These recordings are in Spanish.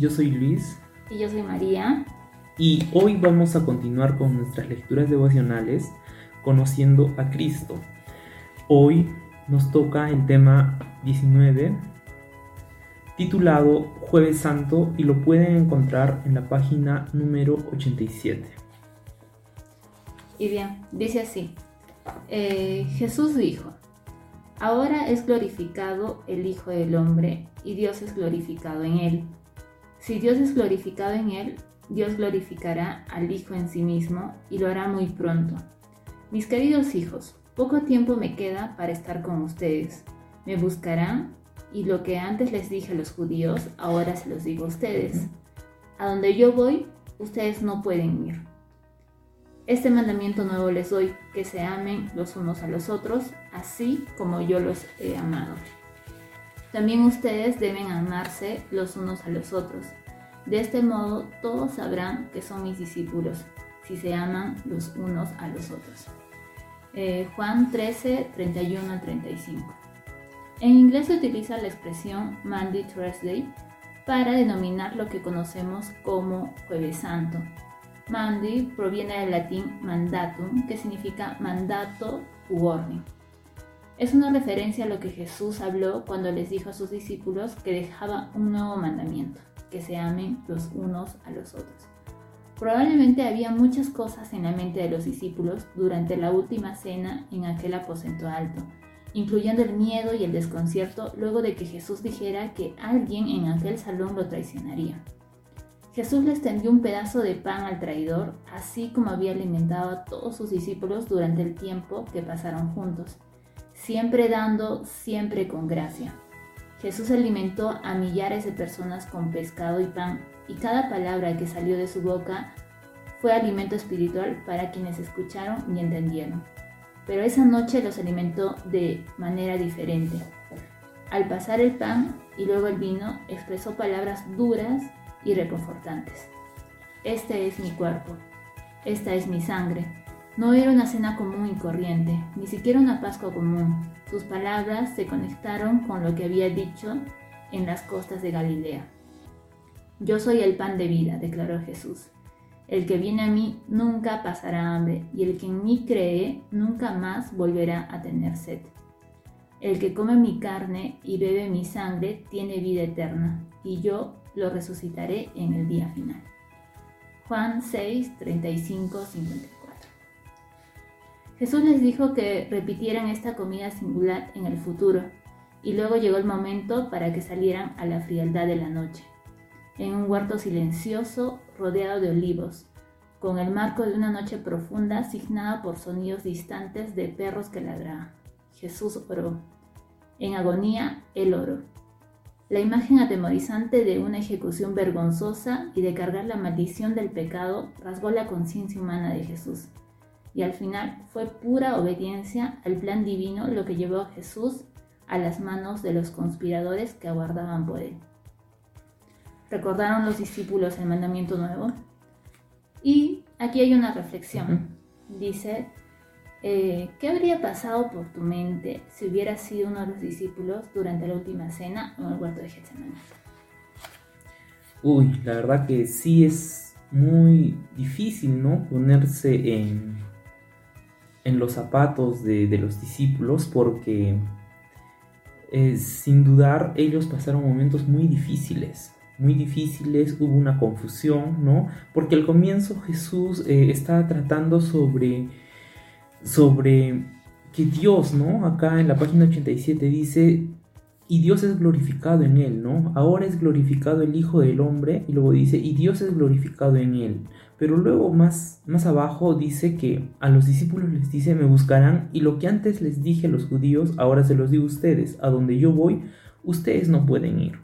Yo soy Luis. Y yo soy María. Y hoy vamos a continuar con nuestras lecturas devocionales conociendo a Cristo. Hoy nos toca el tema 19 titulado Jueves Santo y lo pueden encontrar en la página número 87. Y bien, dice así, eh, Jesús dijo, ahora es glorificado el Hijo del Hombre y Dios es glorificado en él. Si Dios es glorificado en él, Dios glorificará al Hijo en sí mismo y lo hará muy pronto. Mis queridos hijos, poco tiempo me queda para estar con ustedes. Me buscarán y lo que antes les dije a los judíos, ahora se los digo a ustedes. A donde yo voy, ustedes no pueden ir. Este mandamiento nuevo les doy, que se amen los unos a los otros, así como yo los he amado. También ustedes deben amarse los unos a los otros. De este modo todos sabrán que son mis discípulos, si se aman los unos a los otros. Eh, Juan 13, 31 al 35. En inglés se utiliza la expresión Monday Thursday para denominar lo que conocemos como Jueves Santo. Monday proviene del latín mandatum, que significa mandato u orden. Es una referencia a lo que Jesús habló cuando les dijo a sus discípulos que dejaba un nuevo mandamiento, que se amen los unos a los otros. Probablemente había muchas cosas en la mente de los discípulos durante la última cena en aquel aposento alto, incluyendo el miedo y el desconcierto luego de que Jesús dijera que alguien en aquel salón lo traicionaría. Jesús les tendió un pedazo de pan al traidor, así como había alimentado a todos sus discípulos durante el tiempo que pasaron juntos siempre dando, siempre con gracia. Jesús alimentó a millares de personas con pescado y pan, y cada palabra que salió de su boca fue alimento espiritual para quienes escucharon y entendieron. Pero esa noche los alimentó de manera diferente. Al pasar el pan y luego el vino, expresó palabras duras y reconfortantes. Este es mi cuerpo, esta es mi sangre, no era una cena común y corriente, ni siquiera una Pascua común. Sus palabras se conectaron con lo que había dicho en las costas de Galilea. Yo soy el pan de vida, declaró Jesús. El que viene a mí nunca pasará hambre, y el que en mí cree nunca más volverá a tener sed. El que come mi carne y bebe mi sangre tiene vida eterna, y yo lo resucitaré en el día final. Juan 6, 35, 54. Jesús les dijo que repitieran esta comida singular en el futuro, y luego llegó el momento para que salieran a la frialdad de la noche, en un huerto silencioso rodeado de olivos, con el marco de una noche profunda signada por sonidos distantes de perros que ladraban. Jesús oró. En agonía, él oró. La imagen atemorizante de una ejecución vergonzosa y de cargar la maldición del pecado rasgó la conciencia humana de Jesús y al final fue pura obediencia al plan divino lo que llevó a Jesús a las manos de los conspiradores que aguardaban por él. ¿Recordaron los discípulos el mandamiento nuevo? Y aquí hay una reflexión. Dice, eh, ¿qué habría pasado por tu mente si hubieras sido uno de los discípulos durante la última cena o en el huerto de Getsemaní? Uy, la verdad que sí es muy difícil, ¿no? Ponerse en, en los zapatos de, los discípulos porque eh, sin dudar ellos pasaron momentos muy difíciles, muy difíciles, hubo una confusión, ¿no? Porque al comienzo Jesús eh, estaba tratando sobre, sobre que Dios, ¿no? Acá en la página 87 dice, y Dios es glorificado en él, ¿no? Ahora es glorificado el Hijo del Hombre y luego dice, y Dios es glorificado en él. Pero luego más, más abajo dice que a los discípulos les dice, me buscarán y lo que antes les dije a los judíos, ahora se los digo a ustedes, a donde yo voy, ustedes no pueden ir.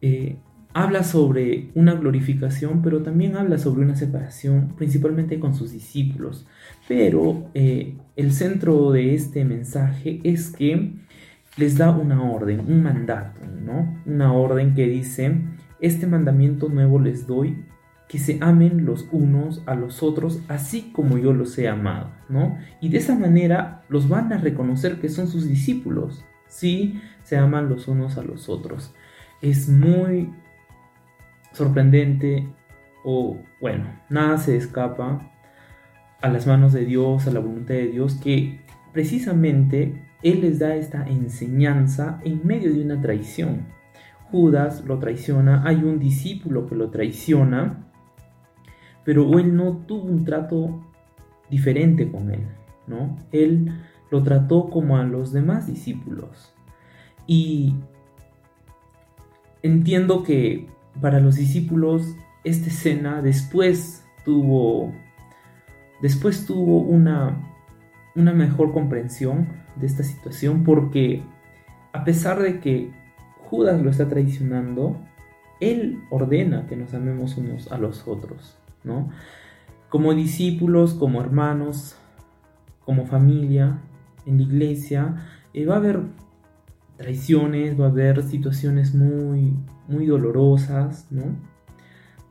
Eh, habla sobre una glorificación, pero también habla sobre una separación, principalmente con sus discípulos. Pero eh, el centro de este mensaje es que les da una orden, un mandato, ¿no? Una orden que dice, este mandamiento nuevo les doy, que se amen los unos a los otros, así como yo los he amado, ¿no? Y de esa manera los van a reconocer que son sus discípulos, si se aman los unos a los otros. Es muy sorprendente o bueno, nada se escapa a las manos de Dios, a la voluntad de Dios, que precisamente Él les da esta enseñanza en medio de una traición. Judas lo traiciona, hay un discípulo que lo traiciona, pero Él no tuvo un trato diferente con Él, ¿no? Él lo trató como a los demás discípulos. Y entiendo que para los discípulos esta escena después tuvo después tuvo una una mejor comprensión de esta situación porque a pesar de que Judas lo está traicionando, él ordena que nos amemos unos a los otros, ¿no? Como discípulos, como hermanos, como familia, en la iglesia, eh, va a haber traiciones, va a haber situaciones muy, muy dolorosas, ¿no?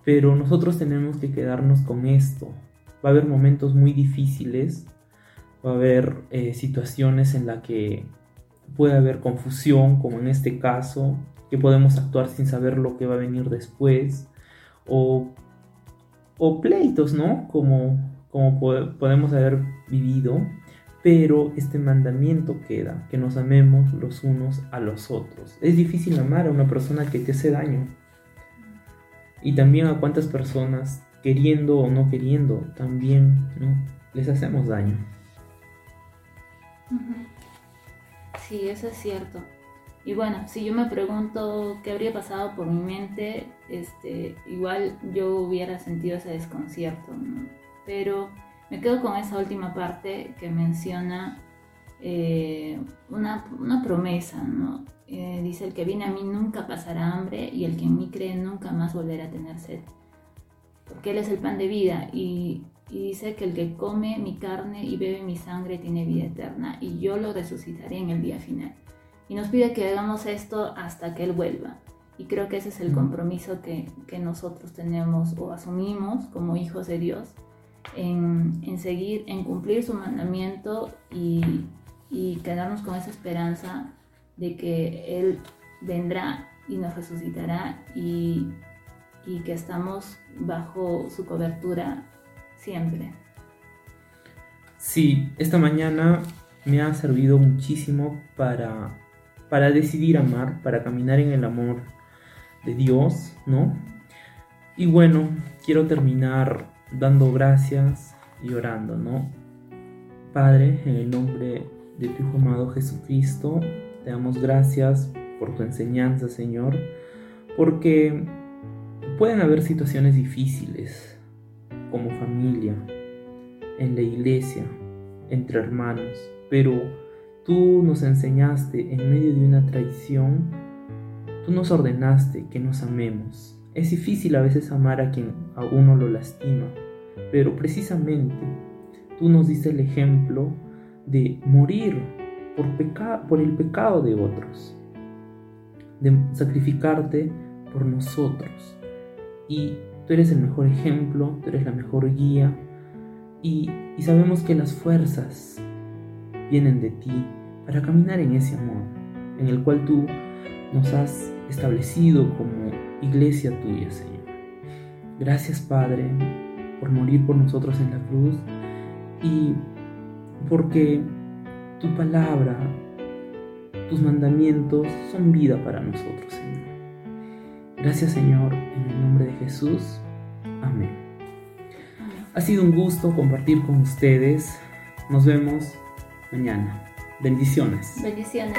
Pero nosotros tenemos que quedarnos con esto. Va a haber momentos muy difíciles, va a haber eh, situaciones en las que puede haber confusión, como en este caso, que podemos actuar sin saber lo que va a venir después, o, pleitos, ¿no? Como, podemos haber vivido, pero este mandamiento queda, que nos amemos los unos a los otros. Es difícil amar a una persona que te hace daño. Y también a cuántas personas, queriendo o no queriendo, también les hacemos daño. Sí, eso es cierto. Y bueno, si yo me pregunto qué habría pasado por mi mente, este, igual yo hubiera sentido ese desconcierto, Pero me quedo con esa última parte que menciona eh, una, promesa, ¿no? Eh, dice, el que viene a mí nunca pasará hambre y el que en mí cree nunca más volverá a tener sed. Porque Él es el pan de vida y y dice que el que come mi carne y bebe mi sangre tiene vida eterna y yo lo resucitaré en el día final. Y nos pide que hagamos esto hasta que Él vuelva. Y creo que ese es el compromiso que, nosotros tenemos o asumimos como hijos de Dios en, seguir, en cumplir su mandamiento y, quedarnos con esa esperanza de que Él vendrá y nos resucitará y, y que estamos bajo su cobertura siempre. Sí, esta mañana me ha servido muchísimo para, para decidir amar, para caminar en el amor de Dios, ¿no? Y bueno, quiero terminar dando gracias y orando, ¿no? Padre, en el nombre de tu Hijo amado Jesucristo, te damos gracias por tu enseñanza, Señor, porque pueden haber situaciones difíciles, como familia, en la iglesia, entre hermanos, pero tú nos enseñaste en medio de una traición, tú nos ordenaste que nos amemos. Es difícil a veces amar a quien a uno lo lastima, pero precisamente tú nos diste el ejemplo de morir por, por el pecado de otros, de sacrificarte por nosotros. Y Tú eres el mejor ejemplo, tú eres la mejor guía y, sabemos que las fuerzas vienen de ti para caminar en ese amor, en el cual tú nos has establecido como iglesia tuya, Señor. Gracias, Padre, por morir por nosotros en la cruz y porque tu palabra, tus mandamientos son vida para nosotros, Señor. Gracias Señor, en el nombre de Jesús. Amén. Ha sido un gusto compartir con ustedes. Nos vemos mañana. Bendiciones. Bendiciones.